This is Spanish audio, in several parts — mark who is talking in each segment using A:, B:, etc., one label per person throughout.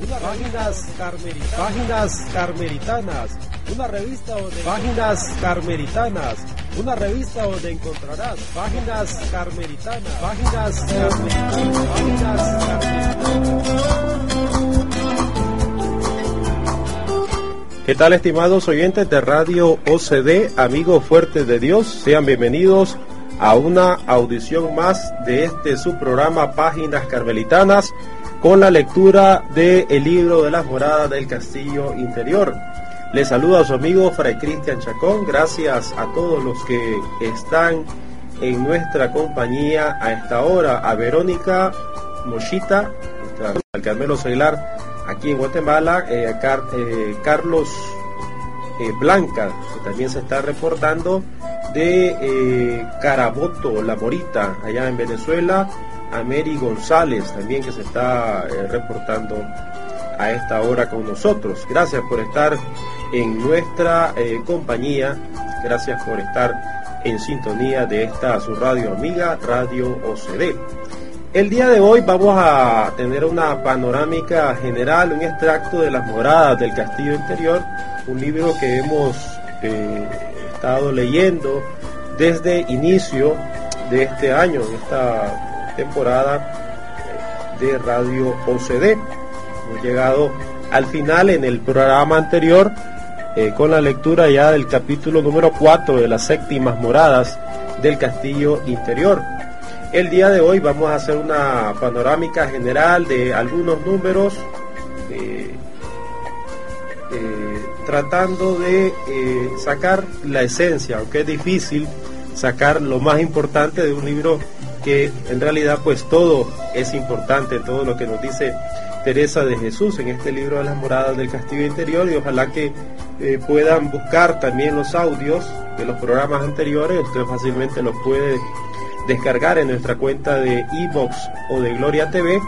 A: Una páginas carmelitanas. Páginas carmelitanas. Una revista donde páginas carmelitanas. Una revista donde encontrarás páginas carmelitanas. Páginas carmelitanas. Páginas carmelitanas. ¿Qué tal estimados oyentes de Radio OCD, amigos fuertes de Dios? Sean bienvenidos a una audición más de este subprograma Páginas Carmelitanas con la lectura del el libro de las moradas del castillo interior. Les saluda a su amigo Fray Cristian Chacón. Gracias a todos los que están en nuestra compañía a esta hora. A Verónica Mochita, al Carmelo Soilar aquí en Guatemala, eh, a Car- eh, Carlos eh, Blanca, que también se está reportando de Caraboto, La Morita, allá en Venezuela, a Mary González también que se está eh, reportando a esta hora con nosotros. Gracias por estar en nuestra eh, compañía, gracias por estar en sintonía de esta su radio amiga, Radio OCD. El día de hoy vamos a tener una panorámica general, un extracto de las moradas del castillo interior, un libro que hemos eh, estado leyendo desde inicio de este año, en esta temporada de Radio OCD. Hemos llegado al final en el programa anterior eh, con la lectura ya del capítulo número 4 de las séptimas moradas del castillo interior. El día de hoy vamos a hacer una panorámica general de algunos números, eh, eh, tratando de sacar la esencia, aunque es difícil sacar lo más importante de un libro que en realidad pues todo es importante, todo lo que nos dice Teresa de Jesús en este libro de las moradas del castillo interior y ojalá que eh, puedan buscar también los audios de los programas anteriores, usted fácilmente los puede descargar en nuestra cuenta de iBox o de Gloria TV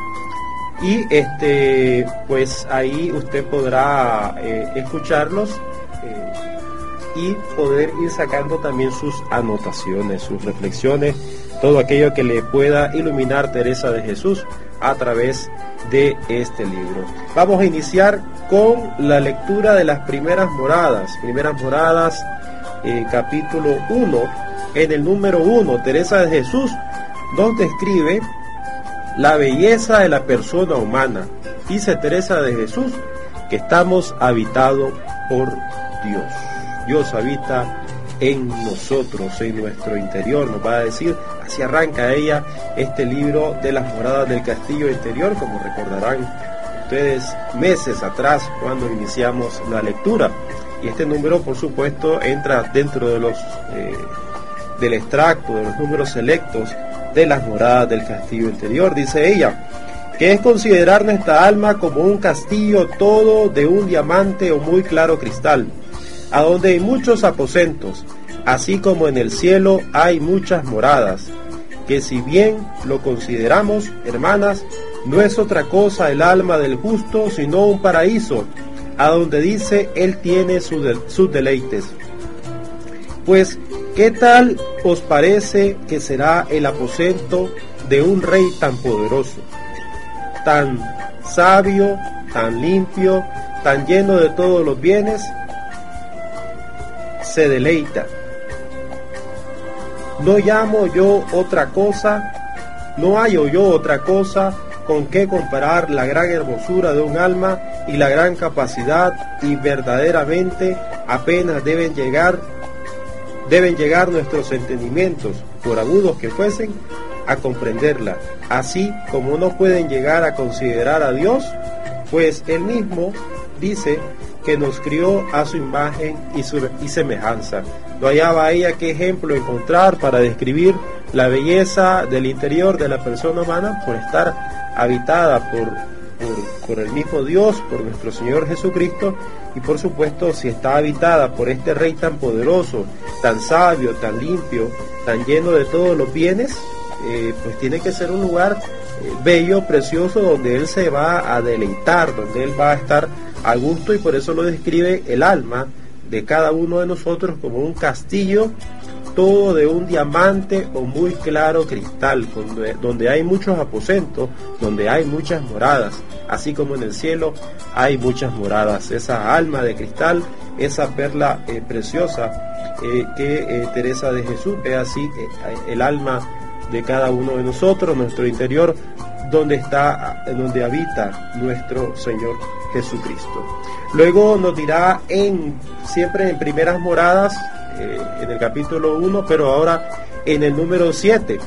A: y este pues ahí usted podrá eh, escucharlos eh, y poder ir sacando también sus anotaciones, sus reflexiones, todo aquello que le pueda iluminar Teresa de Jesús a través de este libro. Vamos a iniciar con la lectura de las primeras moradas, primeras moradas, eh, capítulo 1, en el número 1, Teresa de Jesús nos describe la belleza de la persona humana. Dice Teresa de Jesús que estamos habitados por Dios. Dios habita en nosotros, en nuestro interior, nos va a decir, así arranca ella este libro de las moradas del castillo interior, como recordarán ustedes meses atrás cuando iniciamos la lectura. Y este número, por supuesto, entra dentro de los eh, del extracto, de los números selectos de las moradas del castillo interior, dice ella, que es considerar nuestra alma como un castillo todo de un diamante o muy claro cristal, a donde hay muchos aposentos, así como en el cielo hay muchas moradas, que si bien lo consideramos, hermanas, no es otra cosa el alma del justo, sino un paraíso, a donde dice él tiene sus deleites. Pues, ¿qué tal os parece que será el aposento de un rey tan poderoso, tan sabio, tan limpio, tan lleno de todos los bienes? Se deleita. No llamo yo otra cosa, no hallo yo otra cosa con que comparar la gran hermosura de un alma y la gran capacidad y verdaderamente apenas deben llegar deben llegar nuestros entendimientos, por agudos que fuesen, a comprenderla, así como no pueden llegar a considerar a Dios, pues él mismo dice que nos crió a su imagen y, su, y semejanza. No hallaba ella qué ejemplo encontrar para describir la belleza del interior de la persona humana por estar habitada por, por, el mismo Dios, por nuestro Señor Jesucristo, y por supuesto si está habitada por este Rey tan poderoso, tan sabio, tan limpio, tan lleno de todos los bienes, eh, pues tiene que ser un lugar eh, bello, precioso, donde Él se va a deleitar, donde Él va a estar a gusto y por eso lo describe el alma de cada uno de nosotros como un castillo todo de un diamante o muy claro cristal, donde, hay muchos aposentos, donde hay muchas moradas, así como en el cielo hay muchas moradas. Esa alma de cristal, esa perla eh, preciosa eh, que eh, Teresa de Jesús ve así el alma de cada uno de nosotros, nuestro interior, donde está, donde habita nuestro Señor Jesucristo. Luego nos dirá en siempre en primeras moradas eh, en el capítulo 1, pero ahora en el número 7.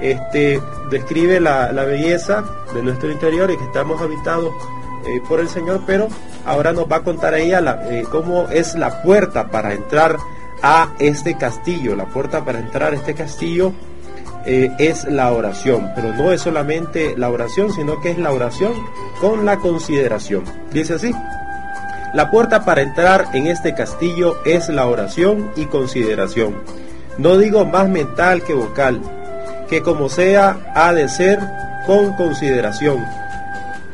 A: Este, describe la, belleza de nuestro interior y que estamos habitados eh, por el Señor, pero ahora nos va a contar ella la, eh, cómo es la puerta para entrar a este castillo. La puerta para entrar a este castillo es la oración, pero no es solamente la oración, sino que es la oración con la consideración. Dice así. La puerta para entrar en este castillo es la oración y consideración. No digo más mental que vocal, que como sea ha de ser con consideración,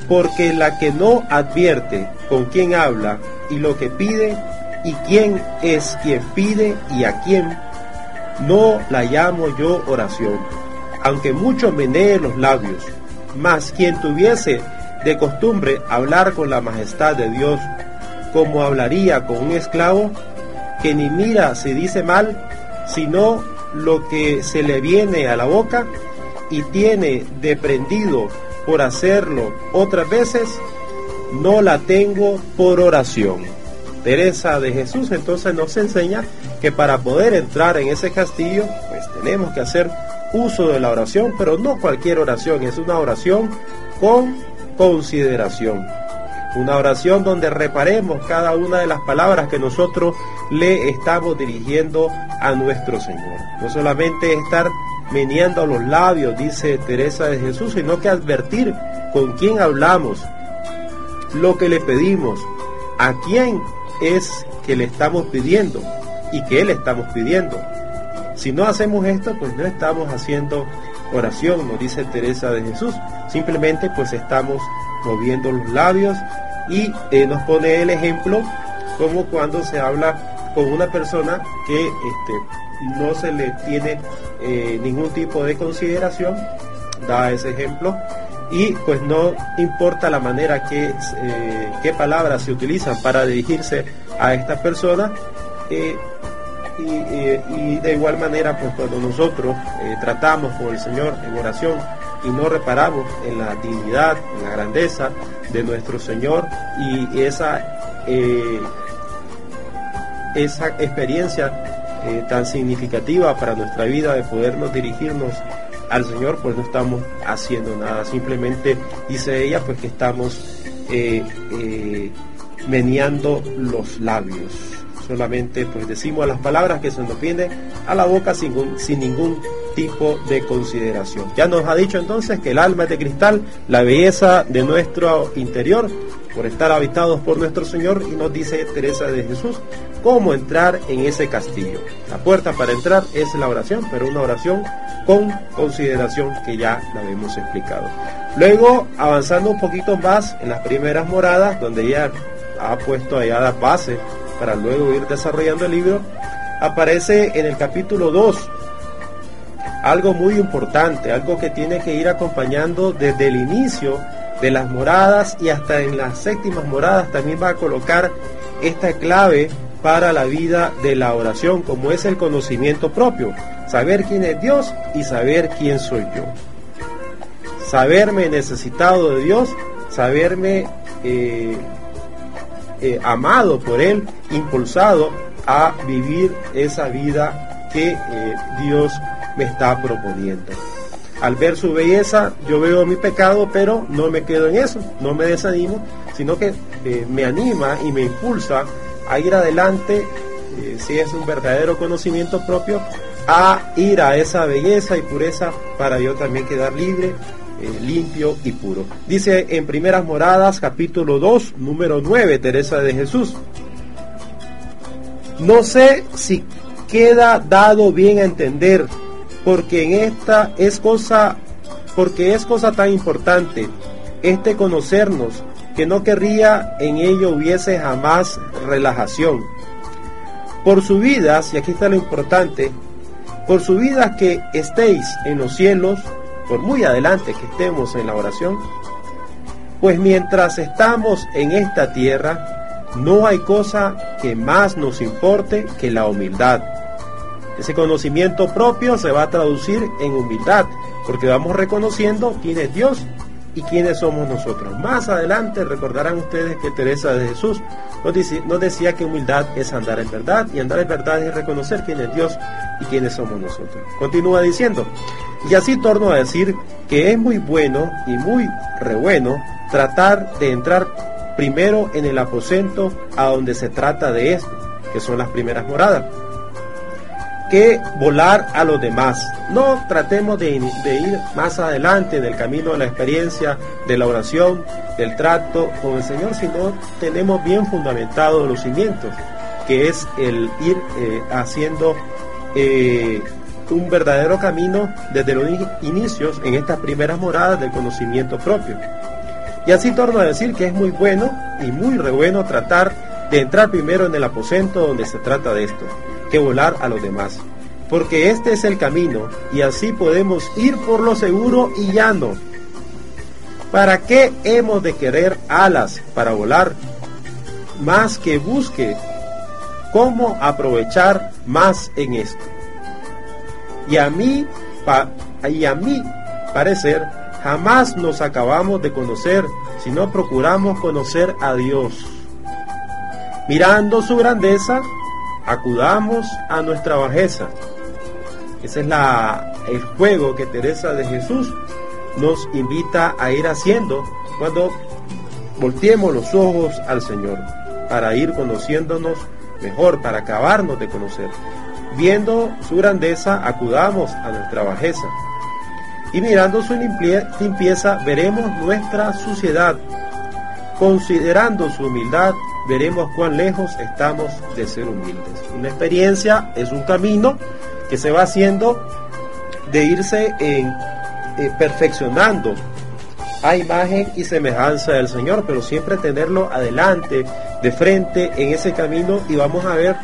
A: porque la que no advierte con quién habla y lo que pide y quién es quien pide y a quién, no la llamo yo oración, aunque mucho menee los labios, mas quien tuviese de costumbre hablar con la majestad de Dios, como hablaría con un esclavo que ni mira si dice mal, sino lo que se le viene a la boca y tiene deprendido por hacerlo otras veces, no la tengo por oración. Teresa de Jesús entonces nos enseña que para poder entrar en ese castillo, pues tenemos que hacer uso de la oración, pero no cualquier oración, es una oración con consideración. Una oración donde reparemos cada una de las palabras que nosotros le estamos dirigiendo a nuestro Señor. No solamente estar meneando los labios, dice Teresa de Jesús, sino que advertir con quién hablamos, lo que le pedimos, a quién es que le estamos pidiendo y qué le estamos pidiendo. Si no hacemos esto, pues no estamos haciendo oración, nos dice Teresa de Jesús. Simplemente pues estamos moviendo los labios y eh, nos pone el ejemplo como cuando se habla con una persona que este, no se le tiene eh, ningún tipo de consideración, da ese ejemplo, y pues no importa la manera que, eh, palabras se utilizan para dirigirse a esta persona, y, y, de igual manera pues cuando nosotros tratamos con el Señor en oración y no reparamos en la dignidad, en la grandeza de nuestro Señor y esa, eh, esa experiencia eh, tan significativa para nuestra vida de podernos dirigirnos al Señor, pues no estamos haciendo nada. Simplemente dice ella, pues que estamos eh, meneando los labios. Solamente pues decimos las palabras que se nos viene a la boca sin, sin ningún tipo de consideración. Ya nos ha dicho entonces que el alma es de cristal, la belleza de nuestro interior, por estar habitados por nuestro Señor, y nos dice Teresa de Jesús cómo entrar en ese castillo. La puerta para entrar es la oración, pero una oración con consideración que ya la hemos explicado. Luego, avanzando un poquito más en las primeras moradas, donde ya ha puesto allá las bases para luego ir desarrollando el libro, aparece en el capítulo 2 algo muy importante, algo que tiene que ir acompañando desde el inicio de las moradas y hasta en las séptimas moradas también va a colocar esta clave para la vida de la oración, como es el conocimiento propio, saber quién es Dios y saber quién soy yo. Saberme necesitado de Dios, saberme eh, eh, amado por Él, impulsado a vivir esa vida que eh, Dios me está proponiendo. Al ver su belleza, yo veo mi pecado, pero no me quedo en eso, no me desanimo, sino que me anima y me impulsa a ir adelante, si es un verdadero conocimiento propio, a ir a esa belleza y pureza para yo también quedar libre eh, limpio y puro. Dice en Primeras Moradas, capítulo 2, número 9, Teresa de Jesús. No sé si queda dado bien a entender, porque en esta es cosa, porque es cosa tan importante, este conocernos, que no querría en ello hubiese jamás relajación. Por subidas, y aquí está lo importante, por subidas que estéis en los cielos, por muy adelante que estemos en la oración, pues mientras estamos en esta tierra, no hay cosa que más nos importe que la humildad. Ese conocimiento propio se va a traducir en humildad, porque vamos reconociendo quién es Dios y quiénes somos nosotros. Más adelante recordarán ustedes que Teresa de Jesús nos decía, que humildad es andar en verdad y andar en verdad es reconocer quién es Dios y quiénes somos nosotros. Continúa diciendo, y así torno a decir que es muy bueno y muy re bueno tratar de entrar primero en el aposento a donde se trata de esto, que son las primeras moradas que volar a los demás. No tratemos de, ir más adelante en el camino de la experiencia, de la oración, del trato con el Señor, sino tenemos bien fundamentados los cimientos, que es el ir eh, haciendo eh, un verdadero camino desde los inicios en estas primeras moradas del conocimiento propio. Y así torno a decir que es muy bueno y muy re bueno tratar de entrar primero en el aposento donde se trata de esto que volar a los demás. Porque este es el camino y así podemos ir por lo seguro y llano. ¿Para qué hemos de querer alas para volar? Más que busque cómo aprovechar más en esto. Y a mí, y a mí parecer, jamás nos acabamos de conocer si no procuramos conocer a Dios. Mirando su grandeza, acudamos a nuestra bajeza. Ese es el juego que Teresa de Jesús nos invita a ir haciendo cuando volteemos los ojos al Señor para ir conociéndonos mejor, para acabarnos de conocer. Viendo su grandeza, acudamos a nuestra bajeza. Y mirando su limpieza, veremos nuestra suciedad. Considerando su humildad, veremos cuán lejos estamos de ser humildes. Una experiencia es un camino que se va haciendo de irse en, eh, perfeccionando a imagen y semejanza del Señor, pero siempre tenerlo adelante, de frente en ese camino y vamos a ver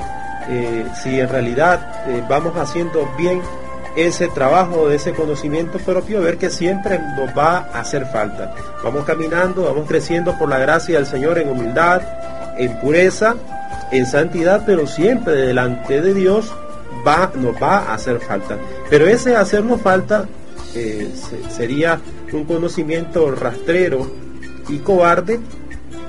A: eh, si en realidad eh, vamos haciendo bien ese trabajo, ese conocimiento propio, ver que siempre nos va a hacer falta. Vamos caminando, vamos creciendo por la gracia del Señor en humildad, en pureza, en santidad, pero siempre delante de Dios va, nos va a hacer falta. Pero ese hacernos falta eh, sería un conocimiento rastrero y cobarde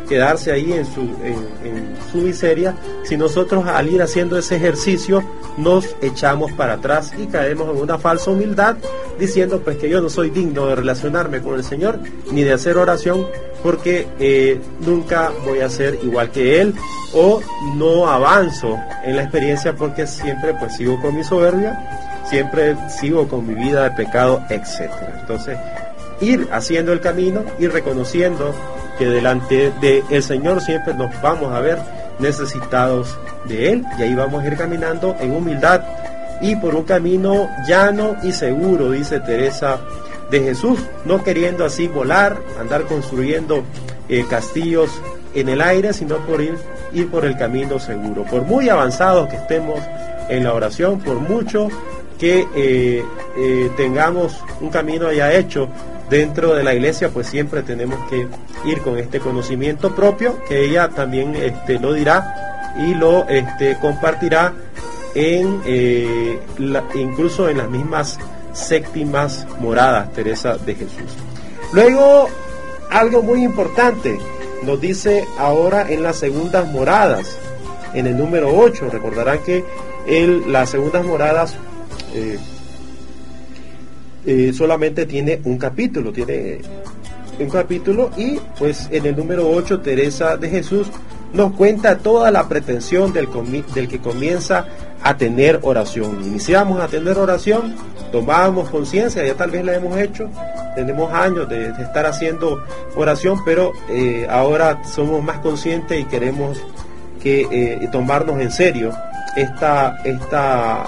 A: quedarse ahí en su, en, su miseria si nosotros al ir haciendo ese ejercicio nos echamos para atrás y caemos en una falsa humildad diciendo pues que yo no soy digno de relacionarme con el Señor ni de hacer oración porque eh, nunca voy a ser igual que Él o no avanzo en la experiencia porque siempre pues sigo con mi soberbia, siempre sigo con mi vida de pecado, etc. Entonces, ir haciendo el camino, ir reconociendo que delante del el Señor siempre nos vamos a ver necesitados de Él y ahí vamos a ir caminando en humildad y por un camino llano y seguro, dice Teresa de Jesús, no queriendo así volar, andar construyendo eh, castillos en el aire, sino por ir, ir por el camino seguro. Por muy avanzados que estemos en la oración, por mucho que eh, eh, tengamos un camino ya hecho dentro de la iglesia, pues siempre tenemos que ir con este conocimiento propio, que ella también este, lo dirá y lo este, compartirá en incluso en las mismas séptimas moradas, Teresa de Jesús. Luego, algo muy importante, nos dice ahora en las segundas moradas, en el número 8. Recordarán que el, las segundas moradas eh, eh, solamente tiene un capítulo, tiene un capítulo y pues en el número 8 Teresa de Jesús nos cuenta toda la pretensión del, del que comienza a tener oración. Iniciamos a tener oración, tomábamos conciencia, ya tal vez la hemos hecho, tenemos años de, estar haciendo oración, pero eh, ahora somos más conscientes y queremos que tomarnos en serio esta, esta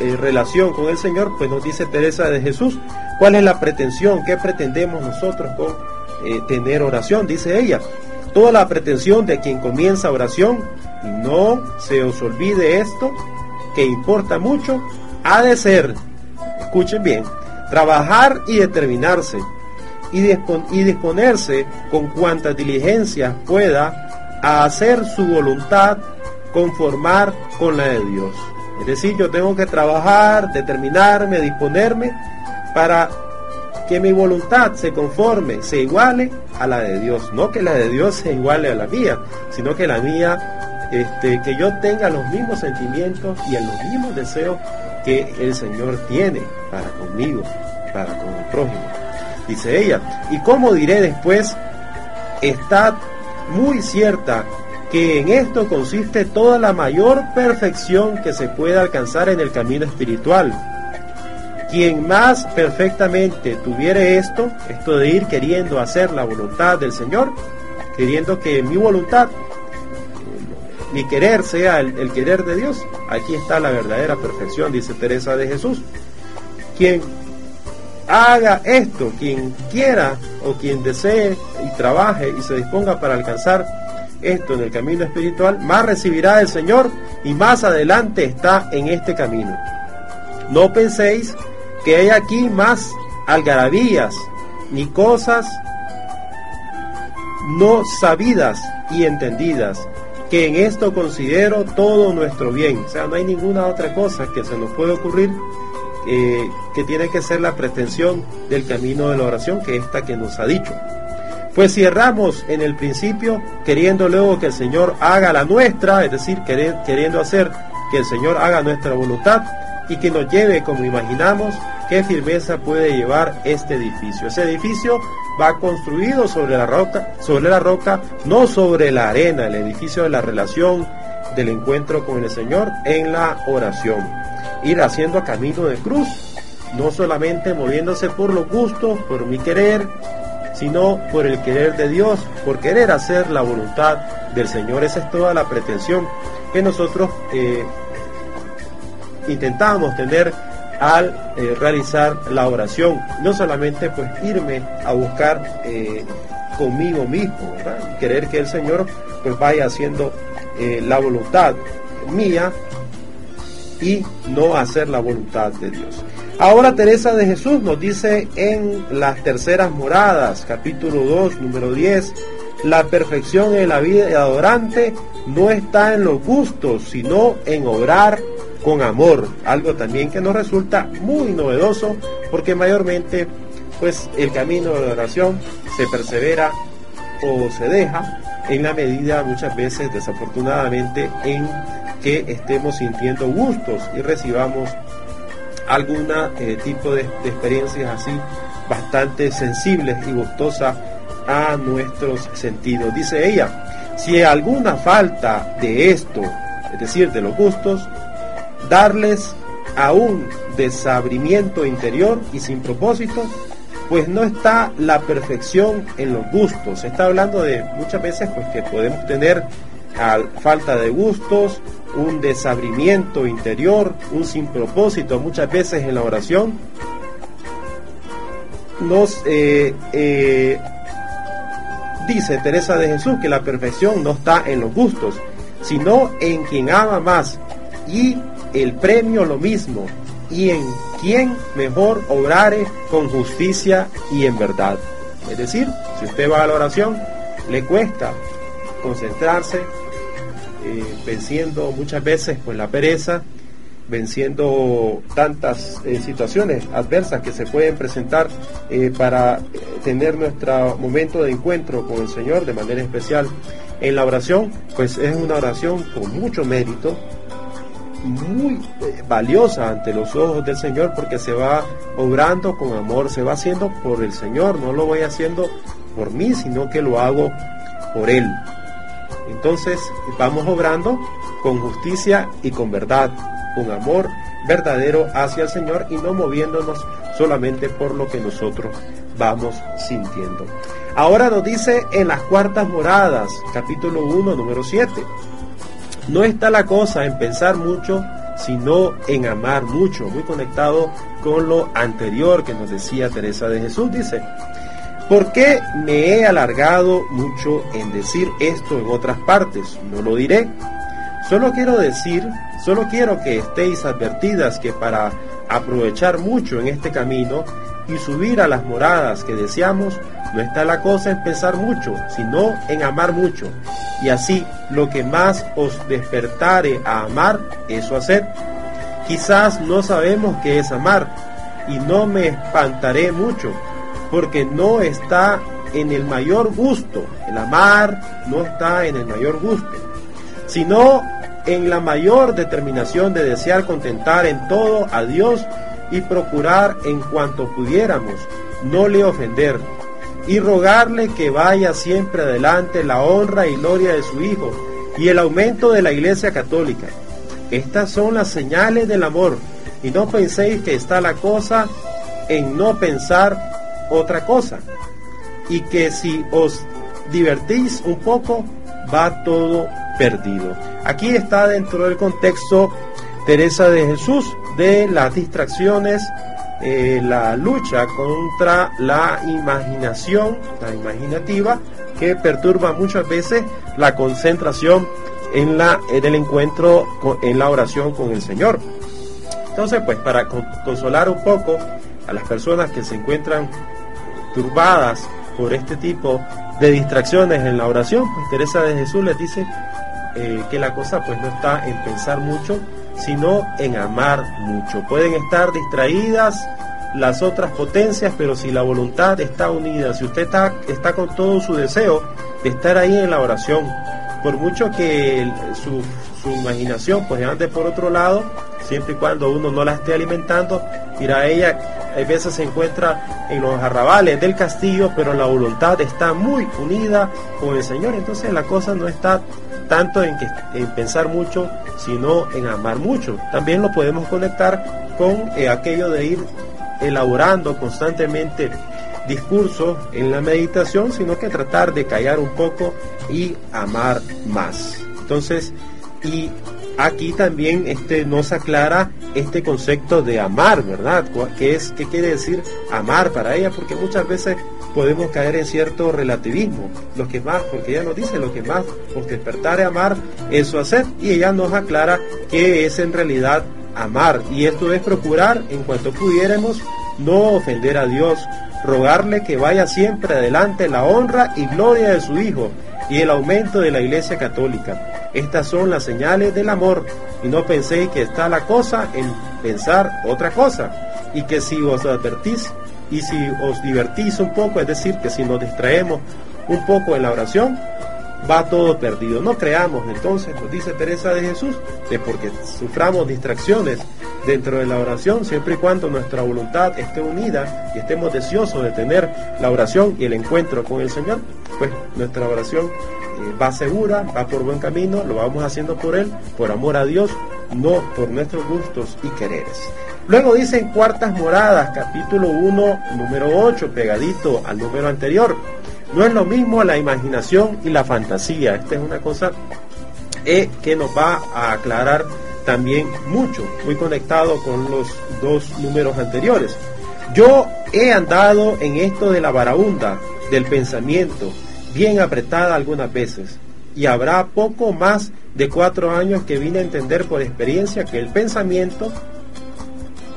A: eh, relación con el Señor, pues nos dice Teresa de Jesús, ¿cuál es la pretensión? ¿Qué pretendemos nosotros con tener oración? Dice ella, toda la pretensión de quien comienza oración, y no se os olvide esto, que importa mucho, ha de ser, escuchen bien, trabajar y determinarse y, disponerse con cuantas diligencias pueda a hacer su voluntad conformar con la de Dios. Es decir, yo tengo que trabajar, determinarme, disponerme para que mi voluntad se conforme, se iguale a la de Dios. No que la de Dios se iguale a la mía, sino que la mía, este, que yo tenga los mismos sentimientos y los mismos deseos que el Señor tiene para conmigo, para con el prójimo. Dice ella, y como diré después, está muy cierta que en esto consiste toda la mayor perfección que se puede alcanzar en el camino espiritual. Quien más perfectamente tuviere esto, esto de ir queriendo hacer la voluntad del Señor, queriendo que mi voluntad mi querer sea el, querer de Dios, aquí está la verdadera perfección, dice Teresa de Jesús. Quien haga esto, quien quiera o quien desee y trabaje y se disponga para alcanzar esto en el camino espiritual, más recibirá del Señor y más adelante está en este camino. No penséis que hay aquí más algarabías ni cosas no sabidas y entendidas, que en esto considero todo nuestro bien. O sea, no hay ninguna otra cosa que se nos puede ocurrir eh, que tiene que ser la pretensión del camino de la oración que esta que nos ha dicho. Pues si erramos en el principio, queriendo luego que el Señor haga la nuestra, es decir, queriendo hacer que el Señor haga nuestra voluntad y que nos lleve como imaginamos, qué firmeza puede llevar este edificio. Ese edificio va construido sobre la roca, sobre la roca, no sobre la arena, el edificio de la relación, del encuentro con el Señor en la oración. Ir haciendo camino de cruz, no solamente moviéndose por los gustos, por mi querer, sino por el querer de Dios, por querer hacer la voluntad del Señor. Esa es toda la pretensión que nosotros eh, intentamos tener al eh, realizar la oración. No solamente pues irme a buscar eh, conmigo mismo, querer que el Señor pues vaya haciendo eh, la voluntad mía y no hacer la voluntad de Dios. Ahora Teresa de Jesús nos dice en las terceras moradas, capítulo 2, número 10, la perfección en la vida adorante no está en los gustos, sino en obrar con amor, algo también que nos resulta muy novedoso porque mayormente pues el camino de la oración se persevera o se deja en la medida muchas veces desafortunadamente en que estemos sintiendo gustos y recibamos algún eh, tipo de, experiencias así bastante sensibles y gustosas a nuestros sentidos. Dice ella, si hay alguna falta de esto, es decir, de los gustos, darles a un desabrimiento interior y sin propósito, pues no está la perfección en los gustos. Se está hablando de muchas veces pues que podemos tener falta de gustos, un desabrimiento interior, un sin propósito muchas veces en la oración. Nos eh, eh, dice Teresa de Jesús que la perfección no está en los gustos, sino en quien ama más y el premio lo mismo, y en quien mejor obrare con justicia y en verdad. Es decir, si usted va a la oración, le cuesta concentrarse, eh, venciendo muchas veces pues la pereza, venciendo tantas eh, situaciones adversas que se pueden presentar eh, para tener nuestro momento de encuentro con el Señor de manera especial en la oración, pues es una oración con mucho mérito, muy valiosa ante los ojos del Señor porque se va obrando con amor, se va haciendo por el Señor, no lo voy haciendo por mí, sino que lo hago por Él. Entonces vamos obrando con justicia y con verdad, con amor verdadero hacia el Señor y no moviéndonos solamente por lo que nosotros vamos sintiendo. Ahora nos dice en las cuartas moradas, capítulo 1, número 7. No está la cosa en pensar mucho, sino en amar mucho, muy conectado con lo anterior que nos decía Teresa de Jesús. Dice, ¿por qué me he alargado mucho en decir esto en otras partes? No lo diré. Solo quiero decir, solo quiero que estéis advertidas que para aprovechar mucho en este camino y subir a las moradas que deseamos, no está la cosa en pensar mucho, sino en amar mucho. Y así lo que más os despertare a amar, eso hacer. Quizás no sabemos qué es amar, y no me espantaré mucho, porque no está en el mayor gusto. El amar no está en el mayor gusto, sino en la mayor determinación de desear contentar en todo a Dios y procurar en cuanto pudiéramos no le ofender, y rogarle que vaya siempre adelante la honra y gloria de su Hijo y el aumento de la Iglesia Católica. Estas son las señales del amor y no penséis que está la cosa en no pensar otra cosa y que si os divertís un poco va todo perdido. Aquí está dentro del contexto Teresa de Jesús de las distracciones eh, la lucha contra la imaginación, la imaginativa, que perturba muchas veces la concentración en, la, en el encuentro, en la oración con el Señor. Entonces, pues para consolar un poco a las personas que se encuentran turbadas por este tipo de distracciones en la oración, pues Teresa de Jesús les dice eh, que la cosa pues no está en pensar mucho, sino en amar mucho. Pueden estar distraídas las otras potencias, pero si la voluntad está unida, si usted está, está con todo su deseo de estar ahí en la oración, por mucho que su, su imaginación pues ande por otro lado, siempre y cuando uno no la esté alimentando, mira, ella a veces se encuentra en los arrabales del castillo, pero la voluntad está muy unida con el Señor, entonces la cosa no está tanto en, que, en pensar mucho, sino en amar mucho. También lo podemos conectar con eh, aquello de ir elaborando constantemente discursos en la meditación, sino que tratar de callar un poco y amar más. Entonces, y aquí también este, nos aclara este concepto de amar, ¿verdad? ¿Qué, es, ¿Qué quiere decir amar para ella? Porque muchas veces podemos caer en cierto relativismo. Lo que más, porque ella nos dice lo que más, porque despertar y amar, eso hacer. Y ella nos aclara que es en realidad amar. Y esto es procurar, en cuanto pudiéramos, no ofender a Dios, rogarle que vaya siempre adelante la honra y gloria de su Hijo y el aumento de la Iglesia Católica. Estas son las señales del amor. Y no penséis que está la cosa en pensar otra cosa. Y que si os advertís y si os divertís un poco, es decir, que si nos distraemos un poco en la oración, va todo perdido. No creamos entonces, nos dice Teresa de Jesús, de porque suframos distracciones dentro de la oración, siempre y cuando nuestra voluntad esté unida y estemos deseosos de tener la oración y el encuentro con el Señor, pues nuestra oración eh, va segura, va por buen camino, lo vamos haciendo por Él, por amor a Dios, no por nuestros gustos y quereres. Luego dice en cuartas moradas, capítulo 1, número 8, pegadito al número anterior. No es lo mismo la imaginación y la fantasía. Esta es una cosa eh, que nos va a aclarar también mucho, muy conectado con los dos números anteriores. Yo he andado en esto de la varaunda, del pensamiento, bien apretada algunas veces, y habrá poco más de cuatro años que vine a entender por experiencia que el pensamiento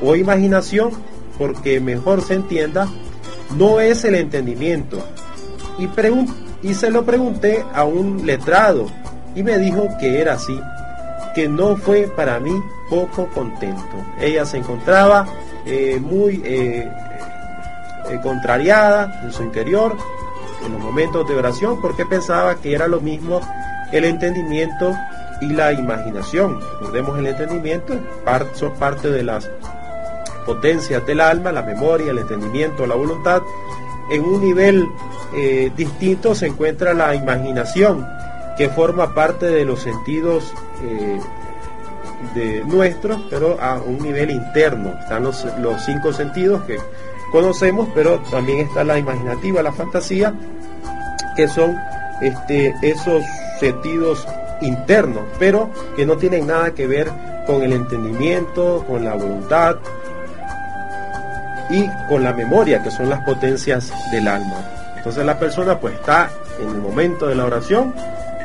A: o imaginación, porque mejor se entienda, no es el entendimiento. Y, se lo pregunté a un letrado y me dijo que era así que no fue para mí poco contento. Ella se encontraba eh, muy eh, eh, contrariada en su interior, en los momentos de oración, porque pensaba que era lo mismo el entendimiento y la imaginación. Recordemos el entendimiento, son parte de las potencias del alma, la memoria, el entendimiento, la voluntad. En un nivel eh, distinto se encuentra la imaginación, que forma parte de los sentidos eh, de nuestros, pero a un nivel interno. Están los, los cinco sentidos que conocemos, pero también está la imaginativa, la fantasía, que son este, esos sentidos internos, pero que no tienen nada que ver con el entendimiento, con la voluntad y con la memoria, que son las potencias del alma. Entonces la persona pues está en el momento de la oración,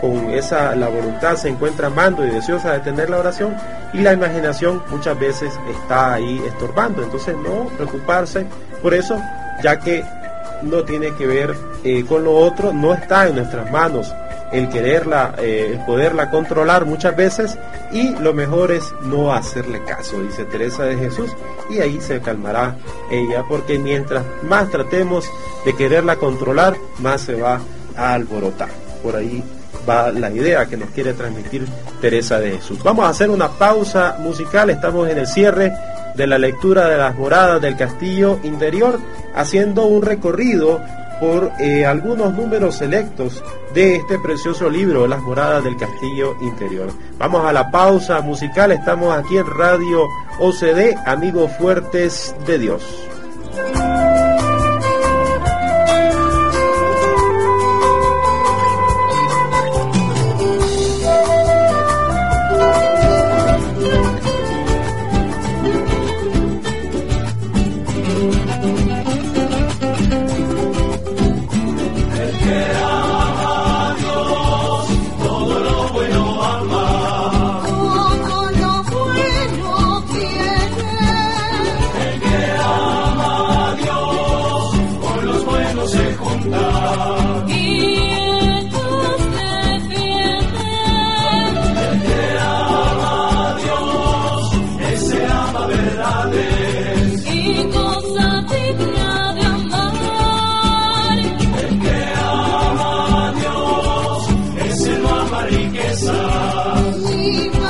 A: con esa la voluntad se encuentra amando y deseosa de tener la oración y la imaginación muchas veces está ahí estorbando. Entonces no preocuparse por eso, ya que no tiene que ver eh, con lo otro, no está en nuestras manos el quererla, eh, el poderla controlar muchas veces y lo mejor es no hacerle caso, dice Teresa de Jesús, y ahí se calmará ella, porque mientras más tratemos de quererla controlar, más se va a alborotar. Por ahí va la idea que nos quiere transmitir Teresa de Jesús. Vamos a hacer una pausa musical, estamos en el cierre de la lectura de las moradas del castillo interior, haciendo un recorrido por eh, algunos números selectos de este precioso libro, Las moradas del castillo interior. Vamos a la pausa musical, estamos aquí en Radio OCD, Amigos Fuertes de Dios. You.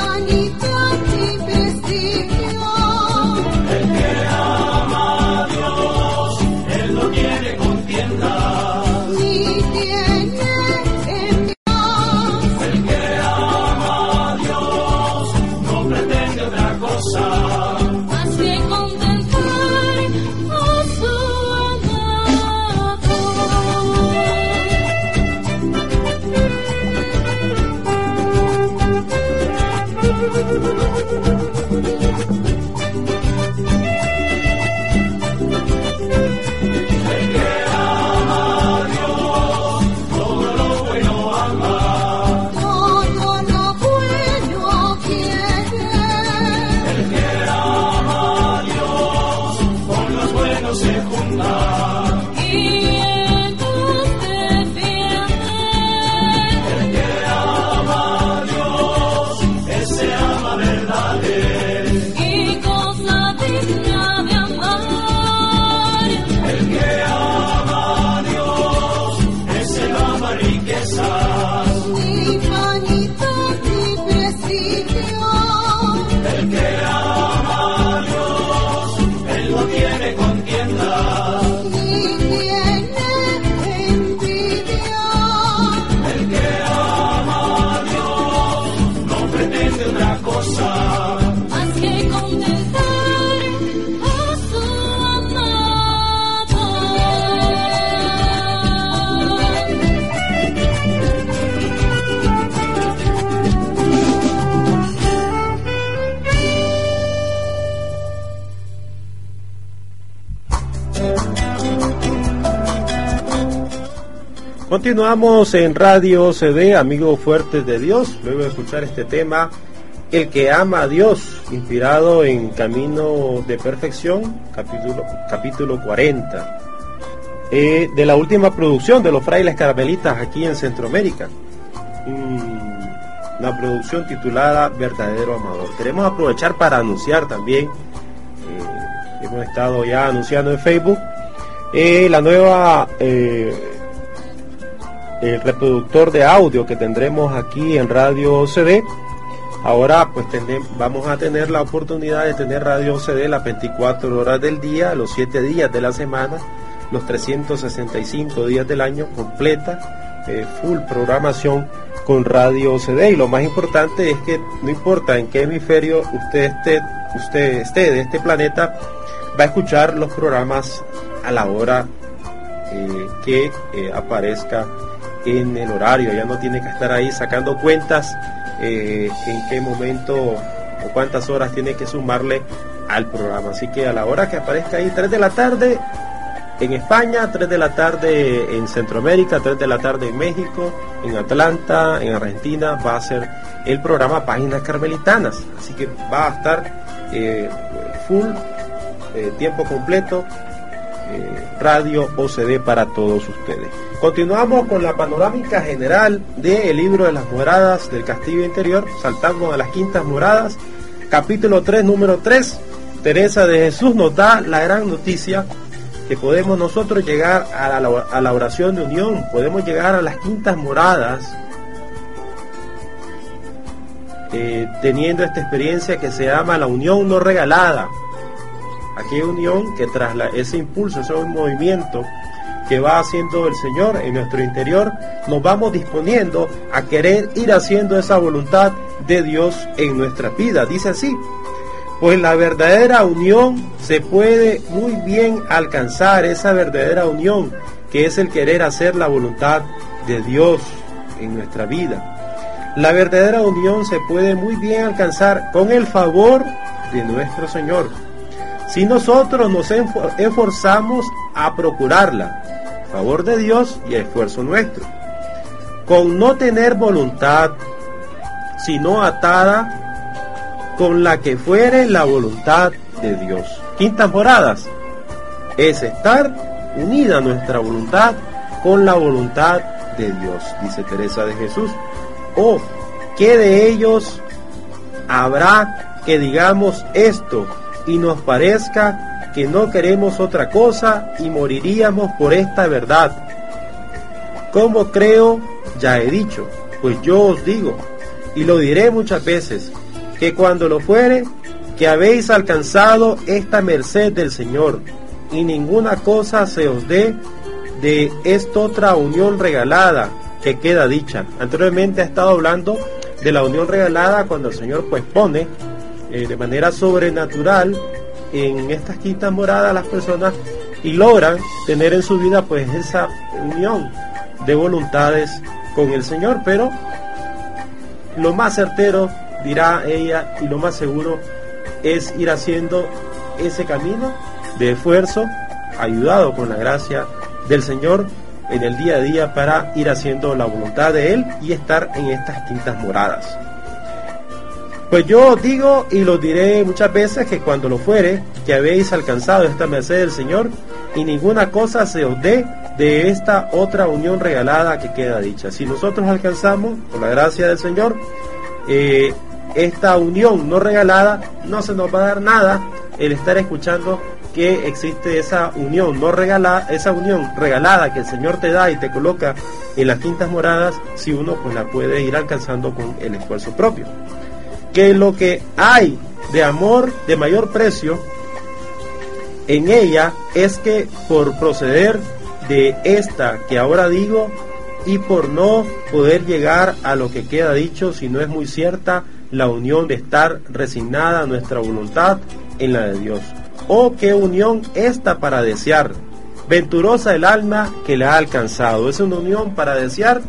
A: Continuamos en Radio CD, amigos fuertes de Dios, luego de escuchar este tema, El que ama a Dios, inspirado en Camino de Perfección, capítulo, capítulo 40, eh, de la última producción de los frailes carmelitas aquí en Centroamérica. una producción titulada Verdadero Amador. Queremos aprovechar para anunciar también, eh, hemos estado ya anunciando en Facebook, Eh, la nueva el reproductor de audio que tendremos aquí en Radio CD. Ahora pues vamos a tener la oportunidad de tener Radio CD las 24 horas del día, los 7 días de la semana, los 365 días del año, completa, eh, full programación con Radio CD. Y lo más importante es que no importa en qué hemisferio usted esté, usted esté de este planeta, va a escuchar los programas a la hora eh, que eh, aparezca en el horario, ya no tiene que estar ahí sacando cuentas eh, en qué momento o cuántas horas tiene que sumarle al programa. Así que a la hora que aparezca ahí, 3 de la tarde en España, 3 de la tarde en Centroamérica, 3 de la tarde en México, en Atlanta, en Argentina, va a ser el programa Páginas Carmelitanas. Así que va a estar eh, full, eh, tiempo completo, radio OCD para todos ustedes. Continuamos con la panorámica general del libro de las moradas del castillo interior, saltando a las quintas moradas, capítulo 3, número 3. Teresa de Jesús nos da la gran noticia que podemos nosotros llegar a la, oración de unión, podemos llegar a las quintas moradas eh, teniendo esta experiencia que se llama la unión no regalada. Aquella unión que tras ese impulso, ese movimiento, que va haciendo el Señor en nuestro interior, nos vamos disponiendo a querer ir haciendo esa voluntad de Dios en nuestra vida. Dice así, pues la verdadera unión se puede muy bien alcanzar, esa verdadera unión que es el querer hacer la voluntad de Dios en nuestra vida. La verdadera unión se puede muy bien alcanzar con el favor de nuestro Señor. Si nosotros nos esforzamos a procurarla, favor de Dios y esfuerzo nuestro. Con no tener voluntad, sino atada con la que fuere la voluntad de Dios. Quintas moradas es estar unida nuestra voluntad con la voluntad de Dios, dice Teresa de Jesús. O que de ellos habrá que digamos esto y nos parezca que no queremos otra cosa y moriríamos por esta verdad. Como creo, ya he dicho, pues yo os digo, y lo diré muchas veces, que cuando lo fuere, que habéis alcanzado esta merced del Señor, y ninguna cosa se os dé de esta otra unión regalada que queda dicha. Anteriormente ha estado hablando de la unión regalada cuando el Señor pues pone eh, de manera sobrenatural en estas quintas moradas las personas y logran tener en su vida pues esa unión de voluntades con el Señor, pero lo más certero, dirá ella, y lo más seguro es ir haciendo ese camino de esfuerzo, ayudado con la gracia del Señor en el día a día para ir haciendo la voluntad de Él y estar en estas quintas moradas. Pues yo digo y lo diré muchas veces que cuando lo fuere, que habéis alcanzado esta merced del Señor, y ninguna cosa se os dé de esta otra unión regalada que queda dicha. Si nosotros alcanzamos, por la gracia del Señor, eh, esta unión no regalada, no se nos va a dar nada el estar escuchando que existe esa unión no regalada, esa unión regalada que el Señor te da y te coloca en las quintas moradas, si uno pues la puede ir alcanzando con el esfuerzo propio que lo que hay de amor de mayor precio en ella es que por proceder de esta que ahora digo y por no poder llegar a lo que queda dicho si no es muy cierta la unión de estar resignada a nuestra voluntad en la de Dios. Oh, qué unión esta para desear. Venturosa el alma que la ha alcanzado. Es una unión para desear.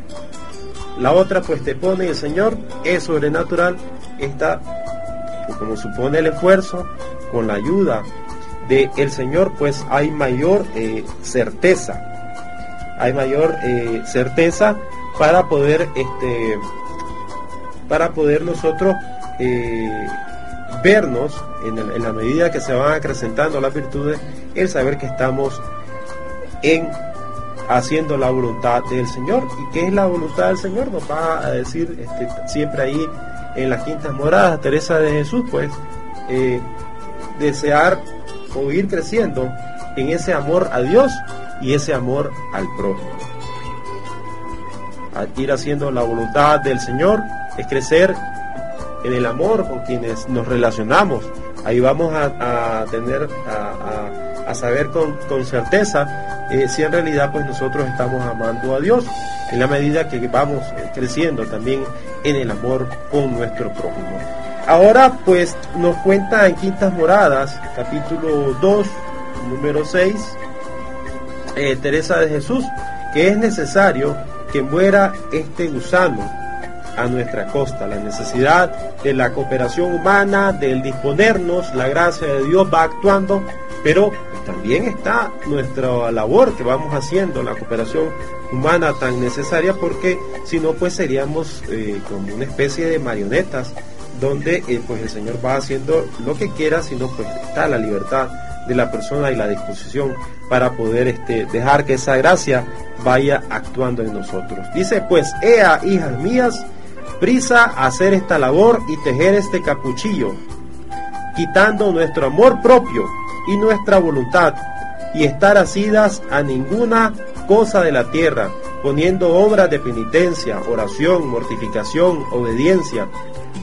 A: La otra pues te pone el Señor, es sobrenatural esta, como supone el esfuerzo, con la ayuda del el Señor, pues hay mayor eh, certeza, hay mayor eh, certeza para poder, este, para poder nosotros eh, vernos en, en, la medida que se van acrecentando las virtudes, el saber que estamos en haciendo la voluntad del Señor. ¿Y qué es la voluntad del Señor? Nos va a decir este, siempre ahí en las quintas moradas, Teresa de Jesús, pues, eh, desear o ir creciendo en ese amor a Dios y ese amor al prójimo. ir haciendo la voluntad del Señor es crecer en el amor con quienes nos relacionamos. Ahí vamos a, tener, a, saber con, certeza eh, si en realidad pues nosotros estamos amando a Dios en la medida que vamos eh, creciendo también en el amor con nuestro prójimo. Ahora pues nos cuenta en Quintas Moradas, capítulo 2, número 6, eh, Teresa de Jesús, que es necesario que muera este gusano a nuestra costa. La necesidad de la cooperación humana, del disponernos, la gracia de Dios va actuando, pero también está nuestra labor que vamos haciendo, la cooperación humana tan necesaria, porque si no, pues seríamos eh, como una especie de marionetas donde eh, pues el Señor va haciendo lo que quiera, sino pues está la libertad de la persona y la disposición para poder este, dejar que esa gracia vaya actuando en nosotros. Dice pues, Ea, hijas mías, prisa a hacer esta labor y tejer este capuchillo, quitando nuestro amor propio y nuestra voluntad, y estar asidas a ninguna cosa de la tierra, poniendo obras de penitencia, oración, mortificación, obediencia,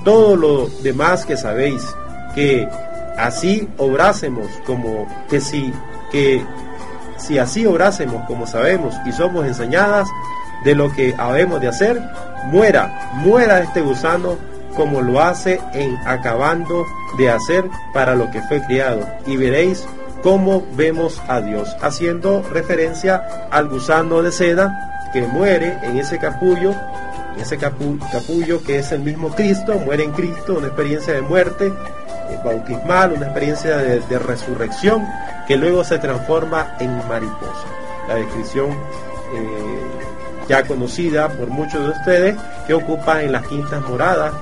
A: todo lo demás que sabéis, que así obrásemos como que si que si así obrásemos como sabemos y somos enseñadas de lo que habemos de hacer, muera, muera este gusano como lo hace en acabando de hacer para lo que fue criado. Y veréis cómo vemos a Dios, haciendo referencia al gusano de seda que muere en ese capullo ese capullo que es el mismo Cristo, muere en Cristo, una experiencia de muerte eh, bautismal, una experiencia de, resurrección que luego se transforma en mariposa. La descripción eh, ya conocida por muchos de ustedes que ocupa en las quintas moradas,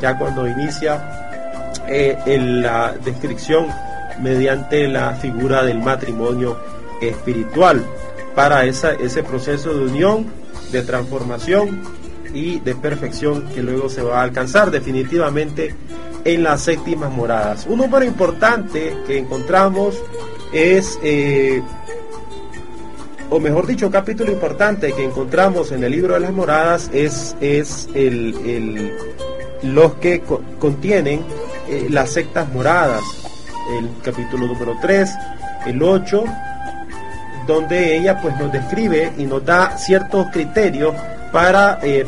A: ya cuando inicia eh, en la descripción mediante la figura del matrimonio espiritual para esa, ese proceso de unión, de transformación y de perfección que luego se va a alcanzar definitivamente en las séptimas moradas. Un número importante que encontramos es, eh, o mejor dicho, capítulo importante que encontramos en el libro de las moradas es, es el, los que contienen eh, las sectas moradas. El capítulo número 3, el 8, donde ella pues nos describe y nos da ciertos criterios para eh,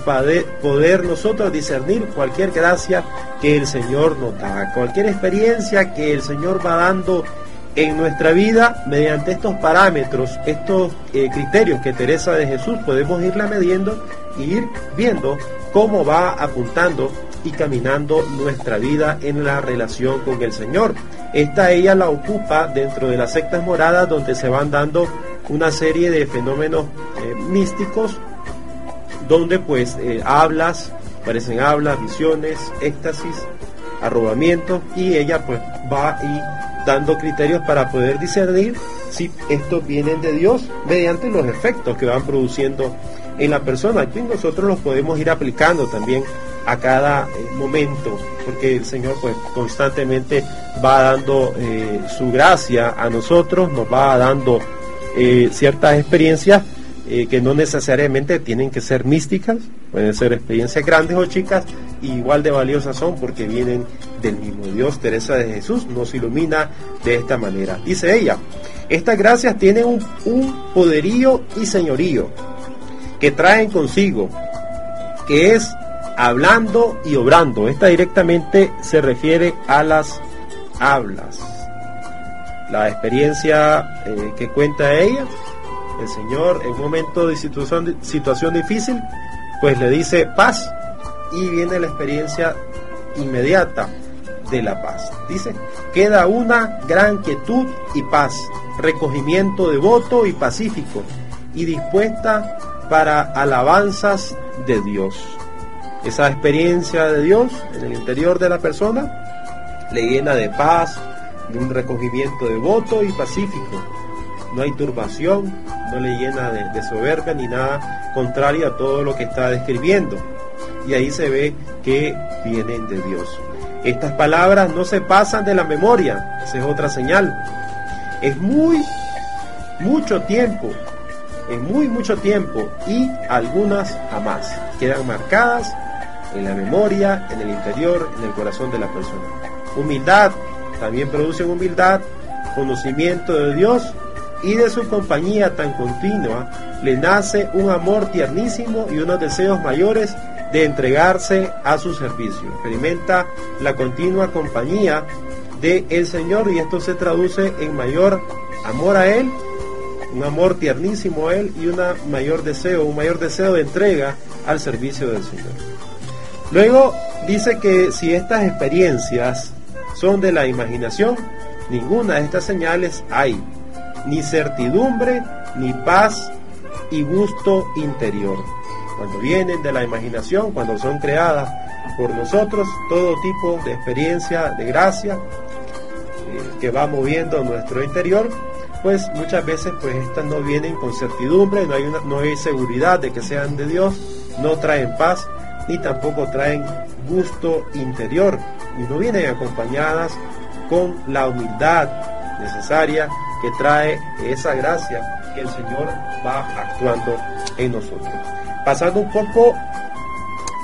A: poder nosotros discernir cualquier gracia que el Señor nos da, cualquier experiencia que el Señor va dando en nuestra vida mediante estos parámetros, estos eh, criterios que Teresa de Jesús podemos irla midiendo y ir viendo cómo va apuntando y caminando nuestra vida en la relación con el Señor. Esta ella la ocupa dentro de las sectas moradas donde se van dando una serie de fenómenos eh, místicos donde pues eh, hablas, parecen hablas, visiones, éxtasis, arrobamiento y ella pues va y dando criterios para poder discernir si estos vienen de Dios mediante los efectos que van produciendo en la persona. Y nosotros los podemos ir aplicando también a cada eh, momento, porque el Señor pues constantemente va dando eh, su gracia a nosotros, nos va dando ciertas experiencias eh, que no necesariamente tienen que ser místicas, pueden ser experiencias grandes o chicas, igual de valiosas son porque vienen del mismo Dios. Teresa de Jesús nos ilumina de esta manera. Dice ella, estas gracias tienen un poderío y señorío que traen consigo, que es hablando y obrando. Esta directamente se refiere a las hablas. La experiencia eh, que cuenta ella el Señor en un momento de situación, situación difícil, pues le dice paz y viene la experiencia inmediata de la paz. Dice, queda una gran quietud y paz, recogimiento devoto y pacífico y dispuesta para alabanzas de Dios. Esa experiencia de Dios en el interior de la persona le llena de paz, de un recogimiento devoto y pacífico no hay turbación, no le llena de, soberbia ni nada contrario a todo lo que está describiendo. Y ahí se ve que vienen de Dios. Estas palabras no se pasan de la memoria, esa es otra señal. Es muy mucho tiempo, en muy mucho tiempo, y algunas jamás. Quedan marcadas en la memoria, en el interior, en el corazón de la persona. Humildad, también produce humildad, conocimiento de Dios y de su compañía tan continua, le nace un amor tiernísimo y unos deseos mayores de entregarse a su servicio. Experimenta la continua compañía de Señor y esto se traduce en mayor amor a Él, un amor tiernísimo a Él y un mayor deseo, un mayor deseo de entrega al servicio del Señor. Luego dice que si estas experiencias son de la imaginación, ninguna de estas señales hay, ni certidumbre, ni paz y gusto interior. Cuando vienen de la imaginación, cuando son creadas por nosotros, todo tipo de experiencia de gracia eh, que va moviendo nuestro interior, pues muchas veces pues estas no vienen con certidumbre, no hay, una, no hay seguridad de que sean de Dios, no traen paz, ni tampoco traen gusto interior, y no vienen acompañadas con la humildad necesaria que trae esa gracia que el Señor va actuando en nosotros. Pasando un poco,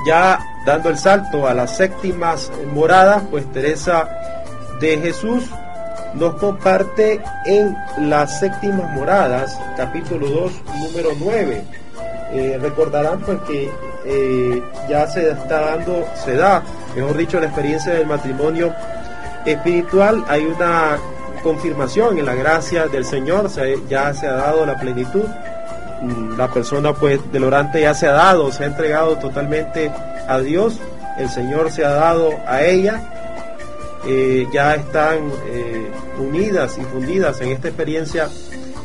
A: ya dando el salto a las séptimas moradas, pues Teresa de Jesús nos comparte en las séptimas moradas, capítulo 2, número 9. Eh, recordarán pues que eh, ya se está dando, se da, mejor dicho, la experiencia del matrimonio espiritual. Hay una confirmación en la gracia del Señor, ya se ha dado la plenitud. Mm, la persona pues del orante ya se ha dado, se ha entregado totalmente a Dios. El Señor se ha dado a ella. Eh, ya están eh, unidas y fundidas en esta experiencia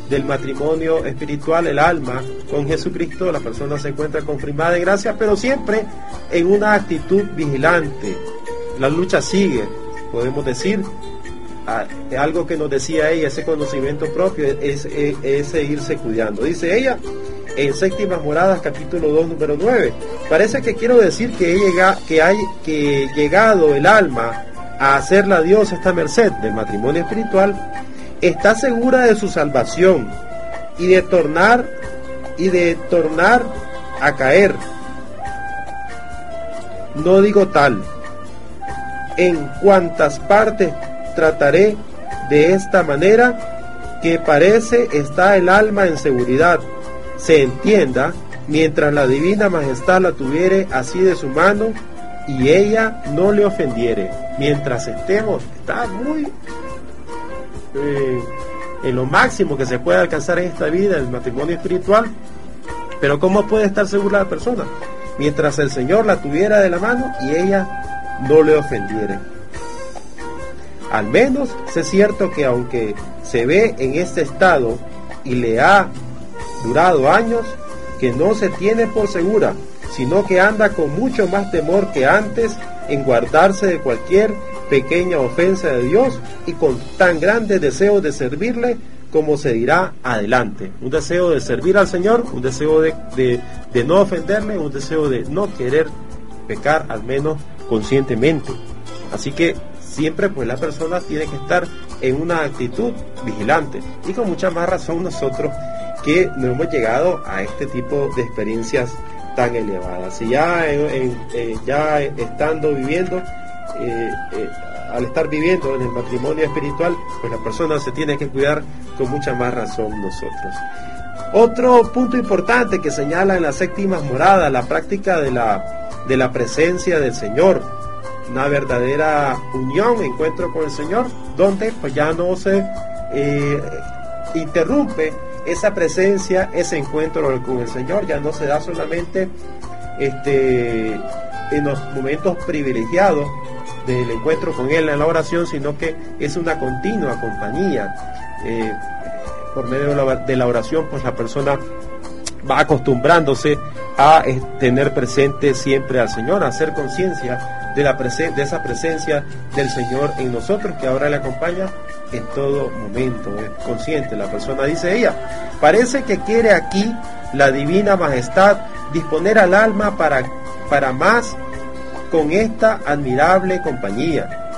A: del matrimonio espiritual, el alma, con Jesucristo, la persona se encuentra confirmada en gracia, pero siempre en una actitud vigilante. La lucha sigue, podemos decir, algo que nos decía ella, ese conocimiento propio, es, seguirse cuidando. Dice ella en Séptimas Moradas, capítulo 2, número 9. Parece que quiero decir que, llegado, que hay que llegado el alma a hacerla Dios esta merced del matrimonio espiritual, está segura de su salvación y de tornar y de tornar a caer. No digo tal. En cuantas partes trataré de esta manera que parece está el alma en seguridad. Se entienda mientras la divina majestad la tuviere así de su mano y ella no le ofendiere. Mientras estemos, está muy en lo máximo que se puede alcanzar en esta vida, el matrimonio espiritual. Pero ¿cómo puede estar segura la persona? Mientras el Señor la tuviera de la mano y ella no le ofendiere. Al menos es cierto que aunque se ve en este estado y le ha durado años, que no se tiene por segura, sino que anda con mucho más temor que antes en guardarse de cualquier pequeña ofensa de Dios y con tan grande deseo de servirle como se dirá adelante. Un deseo de servir al Señor, un deseo de, de, no ofenderle, un deseo de no querer pecar al menos conscientemente. Así que siempre pues la persona tiene que estar en una actitud vigilante y con mucha más razón nosotros que no hemos llegado a este tipo de experiencias tan elevadas. Y ya, en, eh, ya estando viviendo eh, eh, al estar viviendo en el matrimonio espiritual, pues la persona se tiene que cuidar con mucha más razón nosotros. Otro punto importante que señala en las séptimas moradas, la práctica de la, de la presencia del Señor, una verdadera unión, encuentro con el Señor, donde pues ya no se eh, interrumpe esa presencia, ese encuentro con el Señor, ya no se da solamente este, en los momentos privilegiados del encuentro con Él en la oración, sino que es una continua compañía. Eh, por medio de la, oración, pues la persona va acostumbrándose a eh, tener presente siempre al Señor, a hacer conciencia de, la de esa presencia del Señor en nosotros, que ahora le acompaña en todo momento, es consciente. La persona dice ella, parece que quiere aquí la divina majestad disponer al alma para, para más con esta admirable compañía.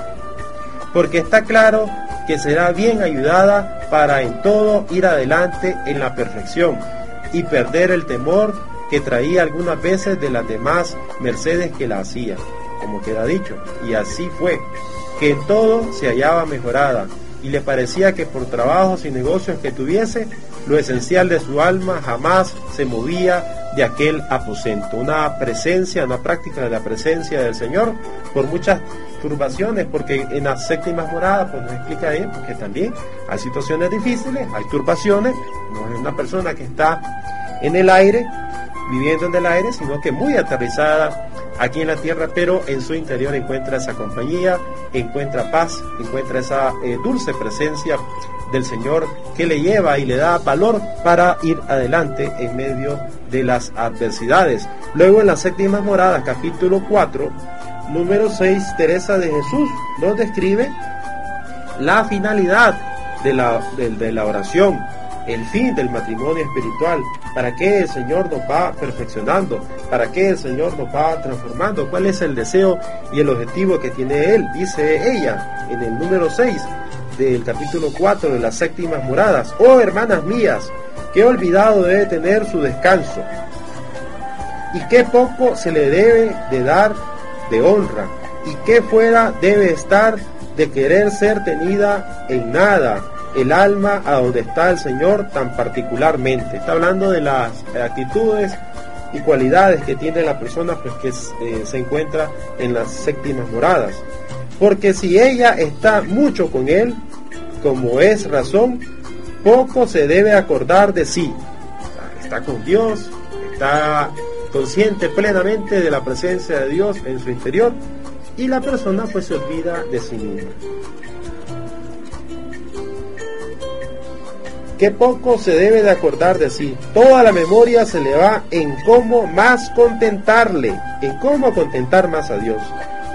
A: Porque está claro que será bien ayudada para en todo ir adelante en la perfección y perder el temor que traía algunas veces de las demás mercedes que la hacía, como queda dicho. Y así fue, que en todo se hallaba mejorada, y le parecía que por trabajos y negocios que tuviese, lo esencial de su alma jamás se movía de aquel aposento. Una presencia, una práctica de la presencia del Señor por muchas turbaciones, porque en las séptimas moradas, pues nos explica él, porque también hay situaciones difíciles, hay turbaciones, no es una persona que está en el aire, viviendo en el aire, sino que muy aterrizada aquí en la tierra, pero en su interior encuentra esa compañía, encuentra paz, encuentra esa eh, dulce presencia del Señor que le lleva y le da valor para ir adelante en medio de las adversidades. Luego en las séptimas moradas, capítulo 4, número 6, Teresa de Jesús nos describe la finalidad de la, de la oración el fin del matrimonio espiritual, para qué el Señor nos va perfeccionando, para qué el Señor nos va transformando, cuál es el deseo y el objetivo que tiene Él, dice ella en el número 6 del capítulo 4 de las séptimas moradas, oh hermanas mías, que olvidado debe tener su descanso, y qué poco se le debe de dar de honra, y qué fuera debe estar de querer ser tenida en nada, el alma a donde está el Señor tan particularmente. Está hablando de las actitudes y cualidades que tiene la persona pues, que eh, se encuentra en las séptimas moradas. Porque si ella está mucho con Él, como es razón, poco se debe acordar de sí. Está con Dios, está consciente plenamente de la presencia de Dios en su interior y la persona pues se olvida de sí misma. que poco se debe de acordar de sí. Toda la memoria se le va en cómo más contentarle, en cómo contentar más a Dios.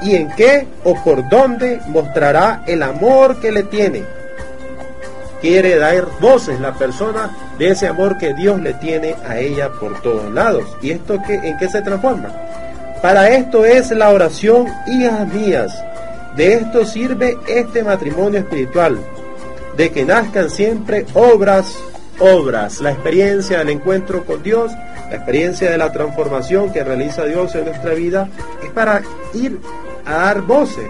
A: Y en qué o por dónde mostrará el amor que le tiene. Quiere dar voces la persona de ese amor que Dios le tiene a ella por todos lados. ¿Y esto qué, en qué se transforma? Para esto es la oración, hijas mías. De esto sirve este matrimonio espiritual de que nazcan siempre obras, obras, la experiencia del encuentro con Dios, la experiencia de la transformación que realiza Dios en nuestra vida, es para ir a dar voces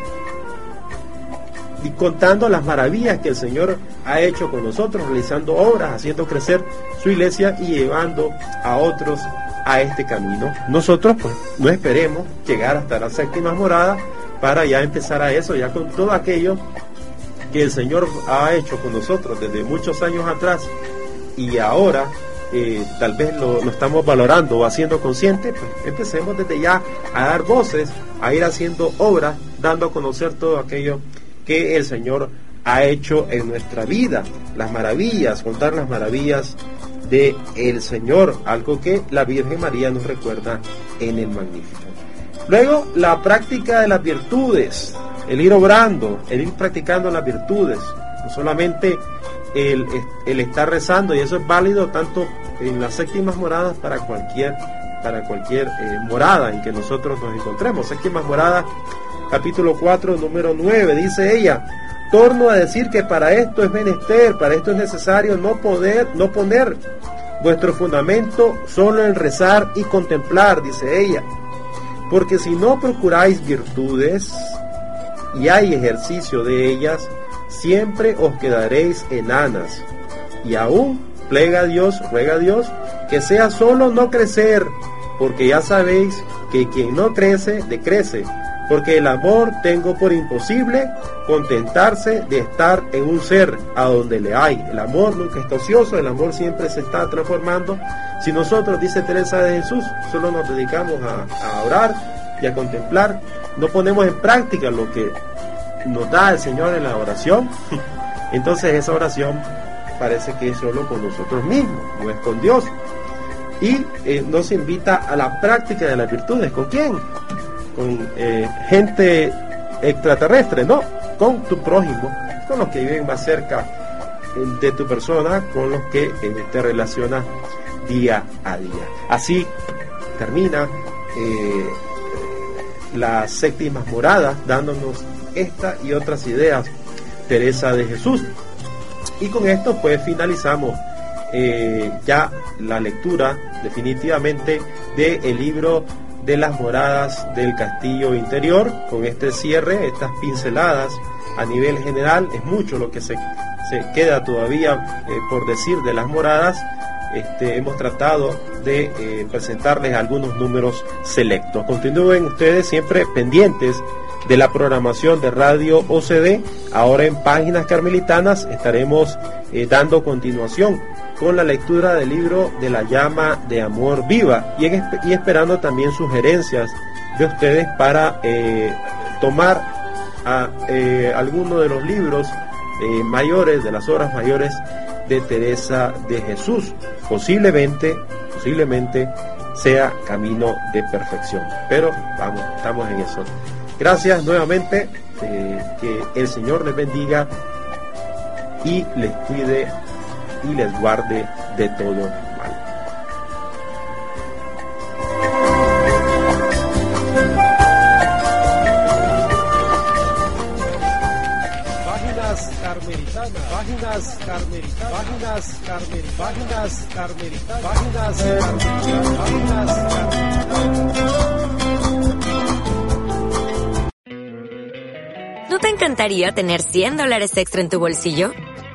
A: y contando las maravillas que el Señor ha hecho con nosotros, realizando obras, haciendo crecer su iglesia y llevando a otros a este camino. Nosotros pues no esperemos llegar hasta las séptimas moradas para ya empezar a eso, ya con todo aquello que el Señor ha hecho con nosotros desde muchos años atrás y ahora eh, tal vez lo, estamos valorando o haciendo consciente, pues empecemos desde ya a dar voces, a ir haciendo obras, dando a conocer todo aquello que el Señor ha hecho en nuestra vida, las maravillas, contar las maravillas de el Señor, algo que la Virgen María nos recuerda en el Magnífico. Luego, la práctica de las virtudes el ir obrando, el ir practicando las virtudes, no solamente el, estar rezando, y eso es válido tanto en las séptimas moradas para cualquier, para cualquier eh, morada en que nosotros nos encontremos. Séptimas moradas, capítulo 4, número 9, dice ella, torno a decir que para esto es menester, para esto es necesario no poder, no poner vuestro fundamento solo en rezar y contemplar, dice ella. Porque si no procuráis virtudes, y hay ejercicio de ellas, siempre os quedaréis enanas. Y aún plega a Dios, ruega a Dios, que sea solo no crecer, porque ya sabéis que quien no crece, decrece. Porque el amor tengo por imposible contentarse de estar en un ser a donde le hay. El amor nunca es ocioso, el amor siempre se está transformando. Si nosotros, dice Teresa de Jesús, solo nos dedicamos a, a orar y a contemplar, no ponemos en práctica lo que nos da el Señor en la oración, entonces esa oración parece que es solo con nosotros mismos, no es con Dios. Y eh, nos invita a la práctica de las virtudes. ¿Con quién? Con eh, gente extraterrestre, no, con tu prójimo, con los que viven más cerca de tu persona, con los que eh, te relacionas día a día. Así termina las séptimas moradas, dándonos esta y otras ideas Teresa de Jesús. Y con esto pues finalizamos eh, ya la lectura definitivamente del libro de las moradas del castillo interior, con este cierre, estas pinceladas a nivel general, es mucho lo que se, se queda todavía eh, por decir de las moradas. Este, hemos tratado de eh, presentarles algunos números selectos. Continúen ustedes siempre pendientes de la programación de Radio OCD. Ahora en Páginas Carmelitanas estaremos eh, dando continuación con la lectura del libro de la llama de amor viva y, esperando también sugerencias de ustedes para eh, tomar a, eh, alguno de los libros eh, mayores, de las obras mayores de Teresa de Jesús. Posiblemente, posiblemente sea camino de perfección. Pero vamos, estamos en eso. Gracias nuevamente, que el Señor les bendiga y les cuide y les guarde de todo mal. Páginas carmelitanas, páginas carmelitanas, páginas carmelitanas, páginas carmelitanas, páginas carmelitanas, páginas
B: ¿No te encantaría tener 100 dólares extra en tu bolsillo?